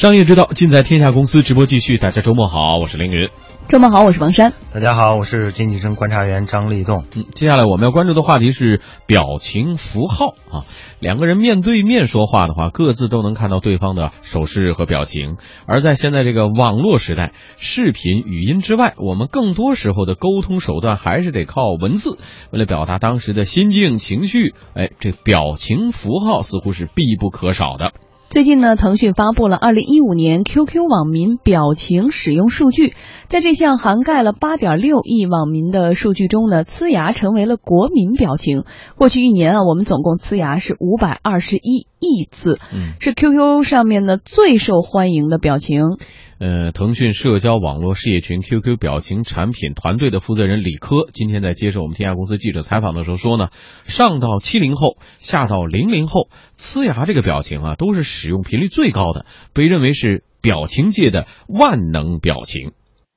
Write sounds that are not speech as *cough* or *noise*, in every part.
商业之道，尽在天下公司。直播继续，大家周末好，我是凌云。周末好，我是王珊。大家好，我是经济生观察员张立栋。嗯，接下来我们要关注的话题是表情符号啊。两个人面对面说话的话，各自都能看到对方的手势和表情。而在现在这个网络时代，视频、语音之外，我们更多时候的沟通手段还是得靠文字。为了表达当时的心境、情绪，哎，这表情符号似乎是必不可少的。最近呢，腾讯发布了二零一五年 QQ 网民表情使用数据，在这项涵盖了八点六亿网民的数据中呢，呲牙成为了国民表情。过去一年啊，我们总共呲牙是五百二十一亿次，是 QQ 上面呢最受欢迎的表情。呃，腾讯社交网络事业群 QQ 表情产品团队的负责人李科今天在接受我们天下公司记者采访的时候说呢，上到七零后，下到零零后，呲牙这个表情啊，都是使用频率最高的，被认为是表情界的万能表情。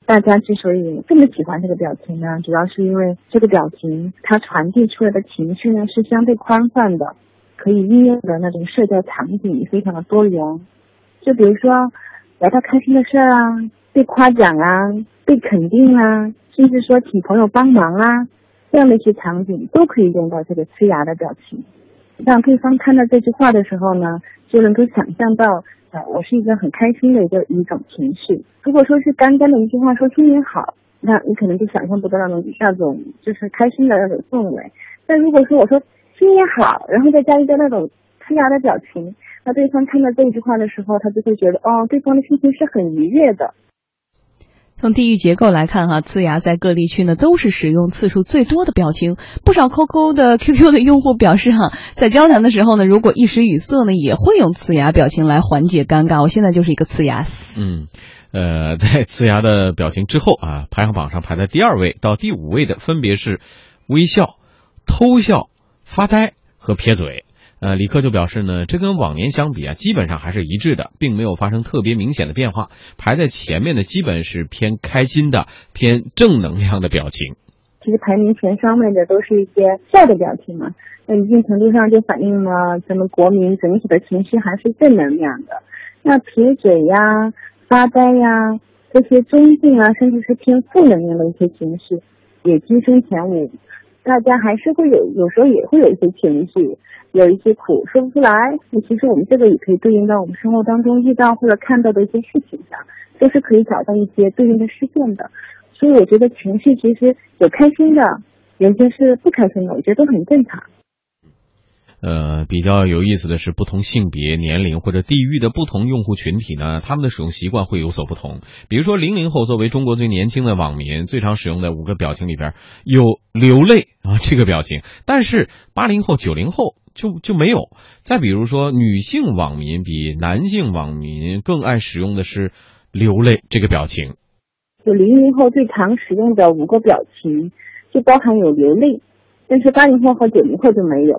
大家之所以这么喜欢这个表情呢，主要是因为这个表情它传递出来的情绪呢是相对宽泛的，可以应用的那种社交场景非常的多元。就比如说。聊到开心的事儿啊，被夸奖啊，被肯定啊，甚至说请朋友帮忙啊，这样的一些场景都可以用到这个呲牙的表情。让对方看到这句话的时候呢，就能够想象到，呃，我是一个很开心的一个一种情绪。如果说是干干的一句话说新年好，那你可能就想象不到那种那种就是开心的那种氛围。但如果说我说新年好，然后再加一个那种呲牙的表情。那对方看到这句话的时候，他就会觉得哦，对方的心情是很愉悦的。从地域结构来看，哈，呲牙在各地区呢都是使用次数最多的表情。不少 QQ 的 *laughs* QQ 的用户表示，哈，在交谈的时候呢，如果一时语塞呢，也会用呲牙表情来缓解尴尬。我现在就是一个呲牙。嗯，呃，在呲牙的表情之后啊，排行榜上排在第二位到第五位的分别是微笑、偷笑、发呆和撇嘴。呃，李克就表示呢，这跟往年相比啊，基本上还是一致的，并没有发生特别明显的变化。排在前面的基本是偏开心的、偏正能量的表情。其实排名前三位的都是一些笑的表情嘛，那一定程度上就反映了咱们国民整体的情绪还是正能量的。那撇嘴呀、发呆呀这些中性啊，甚至是偏负能量的一些情绪，也跻身前五。大家还是会有，有时候也会有一些情绪。有一些苦说不出来，那其实我们这个也可以对应到我们生活当中遇到或者看到的一些事情上，都是可以找到一些对应的事件的。所以我觉得情绪其实有开心的，有些是不开心的，我觉得都很正常。呃，比较有意思的是，不同性别、年龄或者地域的不同用户群体呢，他们的使用习惯会有所不同。比如说，零零后作为中国最年轻的网民，最常使用的五个表情里边有流泪啊这个表情，但是八零后、九零后。就就没有。再比如说，女性网民比男性网民更爱使用的是流泪这个表情。就零零后最常使用的五个表情，就包含有流泪，但是八零后和九零后就没有。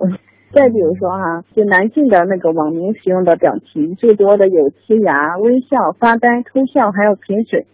再比如说哈，就男性的那个网民使用的表情最多的有呲牙、微笑、发呆、偷笑，还有撇嘴。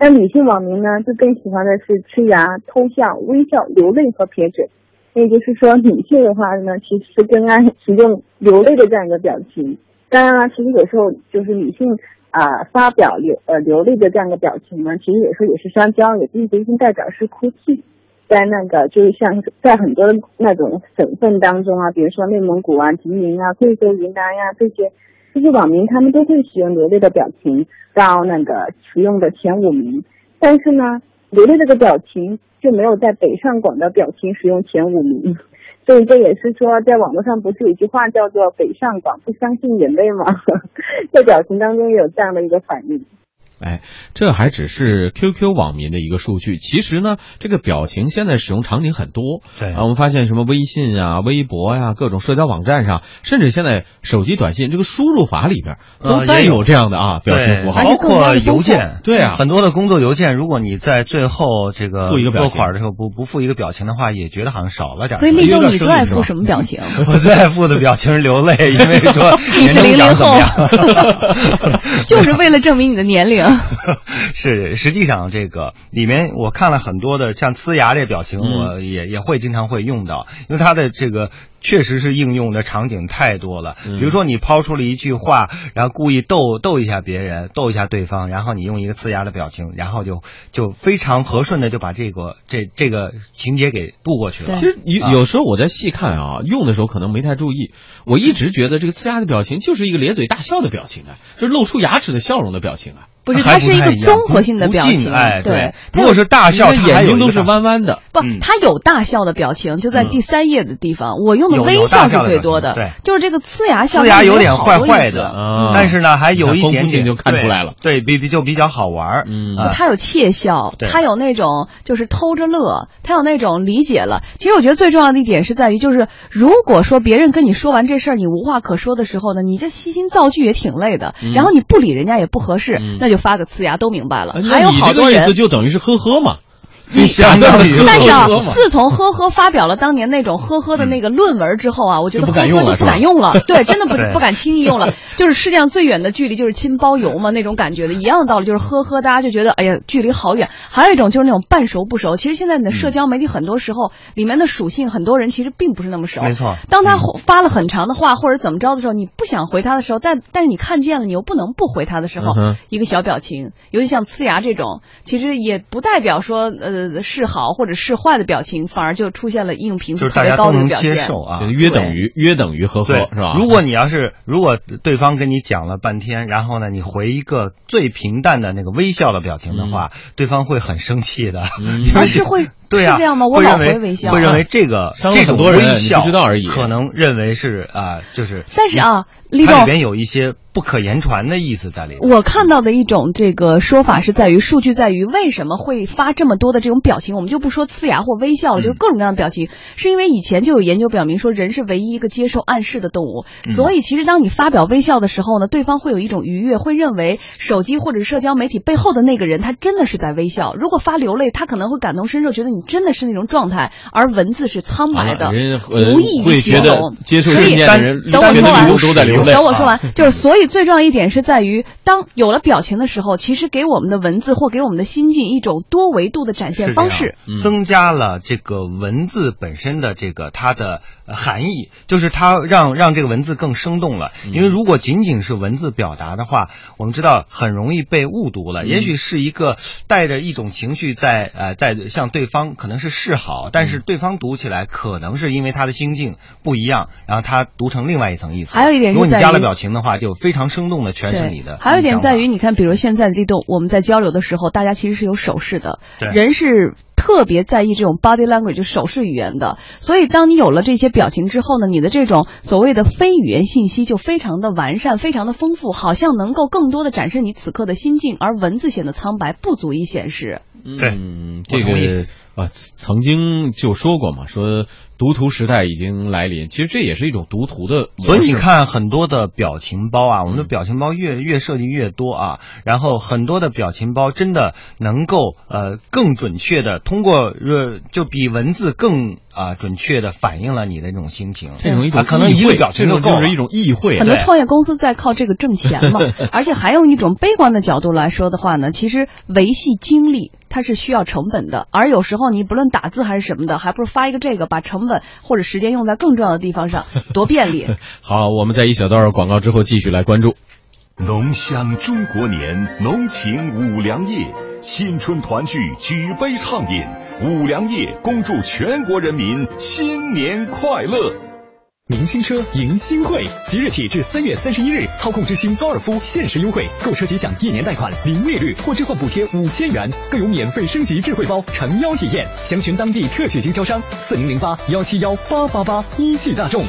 那女性网民呢，就更喜欢的是呲牙、偷笑、微笑、流泪和撇嘴。也就是说，女性的话呢，其实是更爱使用流泪的这样一个表情。当然了，其实有时候就是女性啊发表流呃流泪的这样一个表情呢，其实有时候也是双交，也并不一定代表是哭泣。在那个就是像在很多那种省份当中啊，比如说内蒙古啊、吉林啊、贵州、云南呀这些，这些网民他们都会使用流泪的表情到那个使用的前五名。但是呢。流泪这个表情就没有在北上广的表情使用前五名，*laughs* 所以这也是说，在网络上不是有一句话叫做“北上广不相信眼泪”吗？*laughs* 在表情当中也有这样的一个反应。哎，这还只是 QQ 网民的一个数据。其实呢，这个表情现在使用场景很多。对啊，我们发现什么微信啊、微博呀、各种社交网站上，甚至现在手机短信这个输入法里边都带有这样的啊表情符号，包括邮件。对啊，很多的工作邮件，如果你在最后这个付一个拨款的时候不不付一个表情的话，也觉得好像少了点。所以立冬，你最爱付什么表情？*laughs* 我最爱付的表情是流泪，因为说 *laughs* 你是 *laughs* 零零后，样？就是为了证明你的年龄。*laughs* 是，实际上这个里面我看了很多的像呲牙这表情，嗯。我也也会经常会用到，因为它的这个确实是应用的场景太多了。嗯比如说你抛出了一句话，然后故意逗逗一下别人，逗一下对方，然后你用一个呲牙的表情，然后就就非常和顺的就把这个这这个情节给度过去了。其实有啊有时候我在细看啊，用的时候可能没太注意。我一直觉得这个呲牙的表情就是一个咧嘴大笑的表情啊，就是露出牙齿的笑容的表情啊。不是，还它是一个综合性的表情，哎，对。如果是大笑，你的它还眼睛都是弯弯的。不嗯，它有大笑的表情，就在嗯第三页的地方。我用微笑是最多的，对就是这个呲牙笑，呲牙有点坏坏的啊但是呢，还有一点点就看出来了对，比比就比较好玩儿嗯啊他有窃笑，他有那种就是偷着乐，他有那种理解了。其实我觉得最重要的一点是在于，就是如果说别人跟你说完这事儿，你无话可说的时候呢，你这悉心造句也挺累的，嗯然后你不理人家也不合适，嗯那就发个呲牙都明白了。呃还有好多人思就等于是呵呵嘛。*laughs* 你相当于但是啊自从呵呵发表了当年那种呵呵的那个论文之后啊，我觉得呵呵就不敢用了对，真的不 *laughs* 对不敢轻易用了。就是世界上最远的距离就是亲包邮嘛，那种感觉的，一样的道理，就是呵呵，大家就觉得哎呀距离好远。还有一种就是那种半熟不熟，其实现在你的社交媒体很多时候里面的属性，很多人其实并不是那么熟。没错当他发了很长的话或者怎么着的时候，你不想回他的时候，但但是你看见了，你又不能不回他的时候，嗯一个小表情，尤其像呲牙这种，其实也不代表说呃是好或者是坏的表情，反而就出现了应用频就是大次特别高家都能的一个表现。接受啊就。约等于约等于呵呵对，是吧？如果你要是如果对方跟你讲了半天，然后呢，你回一个最平淡的那个微笑的表情的话，对方会很生气的。*laughs* 嗯啊，因为是会 *laughs* 对啊，是这样吗？我会老认为回微笑会。认为这个伤了这种很多人你微笑不知道而已可能认为是啊，就是但是啊，李总它里，边有一些不可言传的意思在里面。我看到的一种这个说法是在于数据在于为什么会发这么多的这种表情，我们就不说呲牙或微笑就是各种各样的表情，是因为以前就有研究表明说人是唯一一个接受暗示的动物，嗯所以其实当你发表微笑的时候呢，对方会有一种愉悦，会认为手机或者社交媒体背后的那个人他真的是在微笑。如果发流泪，他可能会感同身受，觉得你真的是那种状态，而文字是苍白的无意于会觉得形容。接受所以等我说完。等我说完，就是所以最重要一点是在于，当有了表情的时候，其实给我们的文字或给我们的心境一种多维度的展方式。嗯增加了这个文字本身的这个它的呃含义，就是它让让这个文字更生动了。嗯因为如果仅仅是文字表达的话，我们知道很容易被误读了。嗯也许是一个带着一种情绪在呃在向对方可能是示好，但是嗯对方读起来可能是因为他的心境不一样，然后他读成另外一层意思。还有一点是在于如果你加了表情的话，就非常生动的诠释，你的。还有一点在于，你看，比如现在的这种我们在交流的时候，大家其实是有手势的，对人是特别在意这种 body language 就手势语言的。所以，当你有了这些表情之后呢，你的这种所谓的非语言信息就非常的完善，非常的丰富，好像能够更多的展示你此刻的心境，而文字显得苍白，不足以显示。对嗯，这个啊，曾经就说过嘛，说读图时代已经来临，其实这也是一种读图的。所以你看很多的表情包啊，我们的嗯表情包越越设计越多啊，然后很多的表情包真的能够呃更准确的通过呃就比文字更啊、准确的反映了你的这种心情。这种一种啊可能一个表情这就就是一种意会啊。很多创业公司在靠这个挣钱嘛，*laughs* 而且还用一种悲观的角度来说的话呢，其实维系精力它是需要成本的，而有时候你不论打字还是什么的，还不如发一个这个，把成本或者时间用在更重要的地方上，多便利。*laughs* 好，我们在一小段广告之后继续来关注。浓香中国年，浓情五粮液，新春团聚，举杯畅饮。五粮液恭祝全国人民新年快乐。明星车迎新会，即日起至三月三十一日，操控之星高尔夫限时优惠，购车即享一年贷款零利率或置换补贴五千元，更有免费升级智慧包诚邀体验。详询当地特许经销商四零零八幺七幺八八八一汽大众。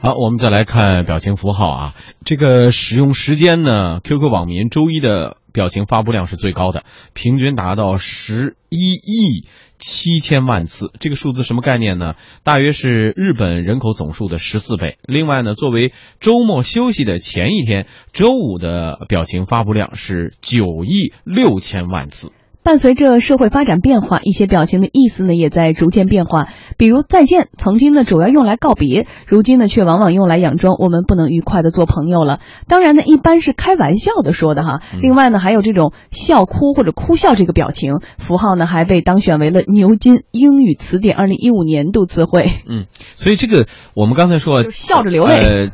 好，我们再来看表情符号啊，这个使用时间呢，QQ 网民周一的表情发布量是最高的，平均达到十一亿七千万次。这个数字什么概念呢？大约是日本人口总数的十四倍。另外呢，作为周末休息的前一天，周五的表情发布量是九亿六千万次。伴随着社会发展变化，一些表情的意思呢也在逐渐变化。比如再见，曾经呢主要用来告别，如今呢却往往用来佯装我们不能愉快的做朋友了。当然呢，一般是开玩笑的说的哈。另外呢，还有这种笑哭或者哭笑这个表情符号呢，还被当选为了牛津英语词典二零一五年度词汇。嗯，所以这个我们刚才说笑着流泪。呃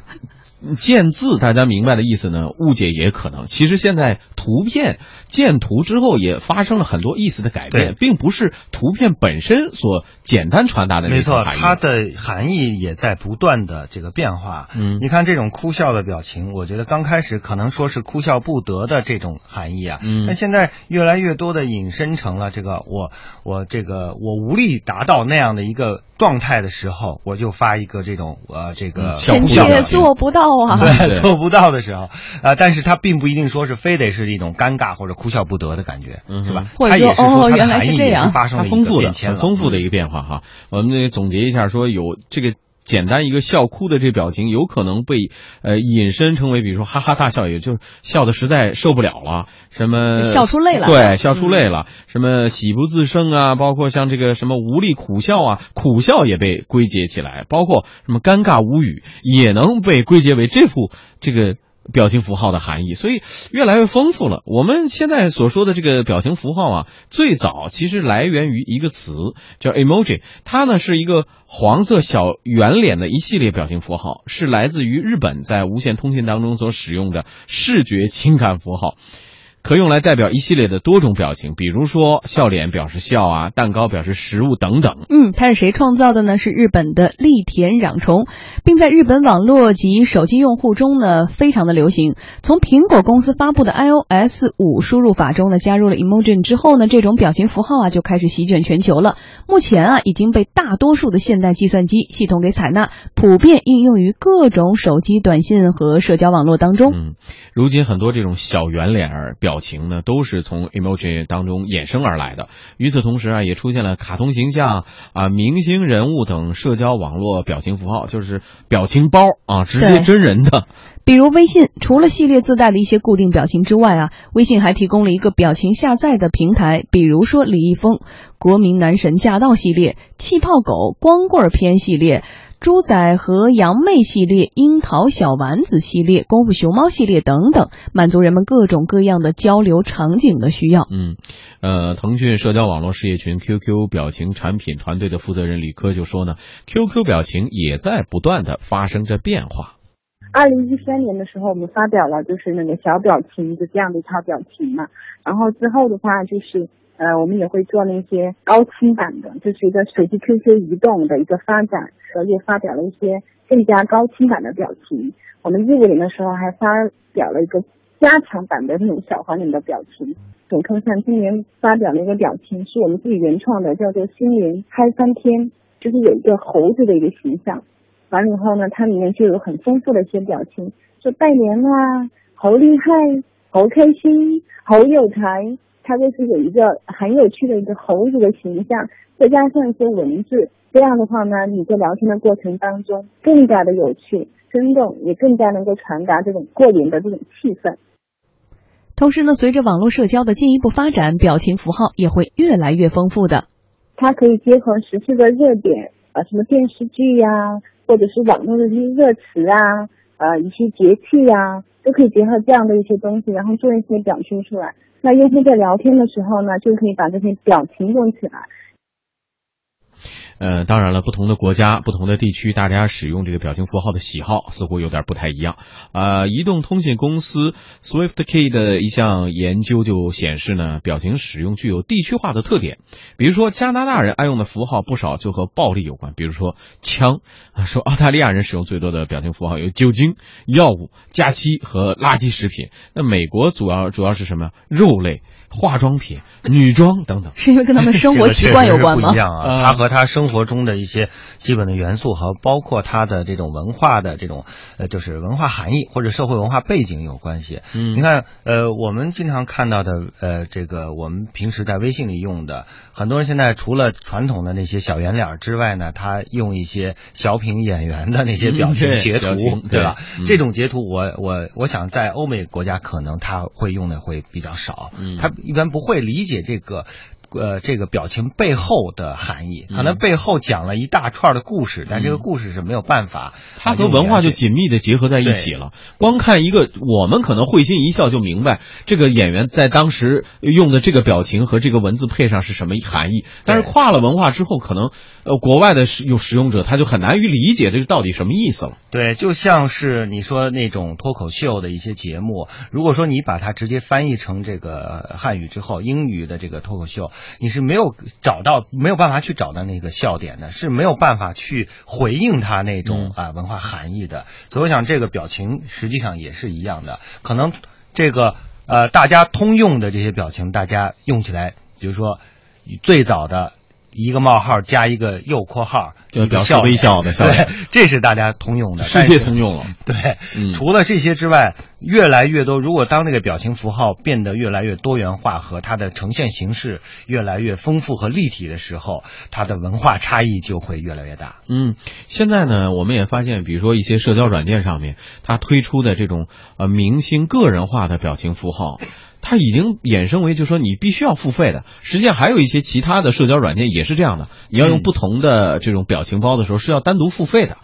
见字，大家明白的意思呢？误解也可能。其实现在图片见图之后，也发生了很多意思的改变，并不是图片本身所简单传达的没错，它的含义也在不断的这个变化。嗯，你看这种哭笑的表情，我觉得刚开始可能说是哭笑不得的这种含义啊，嗯，但现在越来越多的引申成了这个我我这个我无力达到那样的一个状态的时候，我就发一个这种呃这个臣妾做不到啊，对，做不到的时候啊，但是它并不一定说是非得是一种尴尬或者哭笑不得的感觉，嗯，是吧？或者说哦，原来是这样，发生了丰富的、很丰富的一个变化哈。我们总结一下，说有这个。简单一个笑哭的这表情，有可能被呃引申成为，比如说哈哈大笑，也就是笑的实在受不了了，什么笑出泪了，对，笑出泪了，什么喜不自胜啊，包括像这个什么无力苦笑啊，苦笑也被归结起来，包括什么尴尬无语，也能被归结为这副这个。表情符号的含义，所以越来越丰富了。我们现在所说的这个表情符号啊，最早其实来源于一个词叫 emoji，它呢是一个黄色小圆脸的一系列表情符号，是来自于日本在无线通信当中所使用的视觉情感符号。可用来代表一系列的多种表情，比如说笑脸表示笑啊，蛋糕表示食物等等。嗯，它是谁创造的呢？是日本的立田壤虫，并在日本网络及手机用户中呢非常的流行。从苹果公司发布的 iOS 五输入法中呢加入了 emoji 之后呢，这种表情符号啊就开始席卷全球了。目前啊已经被大多数的现代计算机系统给采纳，普遍应用于各种手机短信和社交网络当中。嗯，如今很多这种小圆脸儿表。表情呢，都是从 emoji 当中衍生而来的。与此同时啊，也出现了卡通形象啊、明星人物等社交网络表情符号，就是表情包啊，直接真人的。比如微信，除了系列自带的一些固定表情之外啊，微信还提供了一个表情下载的平台。比如说李易峰“国民男神驾到”系列、气泡狗光棍篇系列。猪仔和杨妹系列、樱桃小丸子系列、功夫熊猫系列等等，满足人们各种各样的交流场景的需要。嗯，呃，腾讯社交网络事业群 QQ 表情产品团队的负责人李科就说呢，QQ 表情也在不断的发生着变化。二零一三年的时候，我们发表了就是那个小表情的这样的一套表情嘛，然后之后的话就是。呃，我们也会做那些高清版的，就是一个手机 QQ 移动的一个发展，呃，又发表了一些更加高清版的表情。我们一五年的时候还发表了一个加强版的那种小黄脸的表情。总科上今年发表了一个表情，是我们自己原创的，叫做“新年嗨翻天”，就是有一个猴子的一个形象。完了以后呢，它里面就有很丰富的一些表情，说拜年啦，好厉害，好开心，好有才。它就是有一个很有趣的一个猴子的形象，再加上一些文字，这样的话呢，你在聊天的过程当中更加的有趣、生动，也更加能够传达这种过年的这种气氛。同时呢，随着网络社交的进一步发展，表情符号也会越来越丰富的。它可以结合时事的热点啊，什么电视剧呀，或者是网络的一些热词啊，呃，一些节气呀，都可以结合这样的一些东西，然后做一些表述出来。那用户在聊天的时候呢，就可以把这些表情用起来。呃，当然了，不同的国家、不同的地区，大家使用这个表情符号的喜好似乎有点不太一样。啊，移动通信公司 SwiftKey 的一项研究就显示呢，表情使用具有地区化的特点。比如说，加拿大人爱用的符号不少就和暴力有关，比如说枪啊。说澳大利亚人使用最多的表情符号有酒精、药物、假期和垃圾食品。那美国主要主要是什么？肉类、化妆品、女装等等。*laughs* 是因为跟他们生活习惯有关吗？不一样啊，他和他生。活中的一些基本的元素和包括他的这种文化的这种呃，就是文化含义或者社会文化背景有关系。嗯你看，呃，我们经常看到的，呃，这个我们平时在微信里用的，很多人现在除了传统的那些小圆脸之外呢，他用一些小品演员的那些表情截图，对吧？嗯这种截图我，我我想在欧美国家可能他会用的会比较少，嗯他一般不会理解这个。呃，这个表情背后的含义，可能嗯背后讲了一大串的故事，但这个故事是没有办法，它呃和文化就紧密的结合在一起了。光看一个，我们可能会心一笑就明白这个演员在当时用的这个表情和这个文字配上是什么含义。但是跨了文化之后，可能呃国外的使用使用者他就很难于理解这个到底什么意思了。对，就像是你说那种脱口秀的一些节目，如果说你把它直接翻译成这个汉语之后，英语的这个脱口秀，你是没有找到没有办法去找到那个笑点的，是没有办法去回应它那种啊、文化含义的。所以我想这个表情实际上也是一样的，可能这个呃大家通用的这些表情，大家用起来，比如说最早的。一个冒号加一个右括号，表示笑微笑的笑对，*laughs* 这是大家通用的，世界通用了。*laughs* 对，嗯除了这些之外，越来越多。如果当这个表情符号变得越来越多元化和它的呈现形式越来越丰富和立体的时候，它的文化差异就会越来越大。嗯，现在呢，我们也发现，比如说一些社交软件上面，它推出的这种呃明星个人化的表情符号，它已经衍生为，就是说你必须要付费的。实际上还有一些其他的社交软件也是这样的，你要用嗯不同的这种表情包的时候是要单独付费的。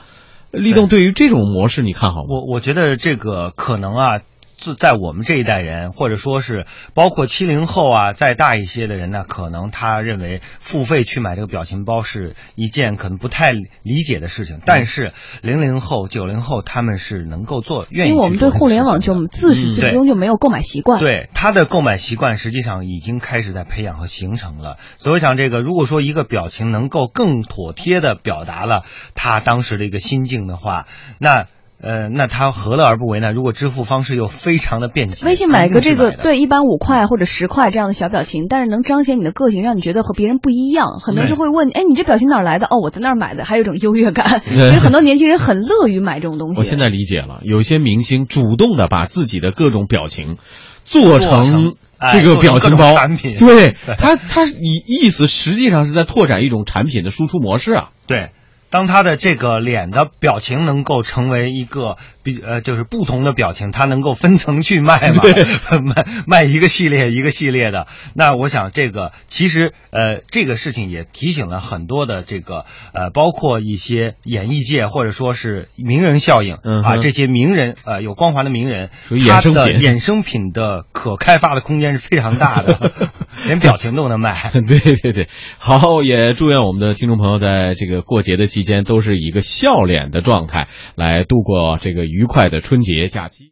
立动对于这种模式你看好吗？我我觉得这个可能啊。自在我们这一代人，或者说是包括七零后啊，再大一些的人呢，可能他认为付费去买这个表情包是一件可能不太理解的事情。但是零零后、九零后他们是能够做，愿意因为我们对互联网就自始嗯至终就没有购买习惯。对他的购买习惯，实际上已经开始在培养和形成了。所以我想，这个如果说一个表情能够更妥帖的表达了他当时的一个心境的话，那呃，那他何乐而不为呢？如果支付方式又非常的便捷，微信买个这个对一般五块或者十块这样的小表情，但是能彰显你的个性，让你觉得和别人不一样。很多人就会问，哎，你这表情哪儿来的？哦，我在那儿买的，还有一种优越感。所以很多年轻人很乐于买这种东西。我现在理解了，有些明星主动的把自己的各种表情做做成这个表情包产品对对 *laughs* 他，他意意思实际上是在拓展一种产品的输出模式啊。对。当他的这个脸的表情能够成为一个比呃，就是不同的表情，他能够分层去卖嘛，*laughs* 卖卖一个系列一个系列的。那我想这个其实呃，这个事情也提醒了很多的这个呃，包括一些演艺界或者说是名人效应、嗯啊，这些名人呃有光环的名人他的衍生品的可开发的空间是非常大的，*laughs* 连表情都能卖。对对对，好，也祝愿我们的听众朋友在这个过节的期期间都是以一个笑脸的状态来度过这个愉快的春节假期。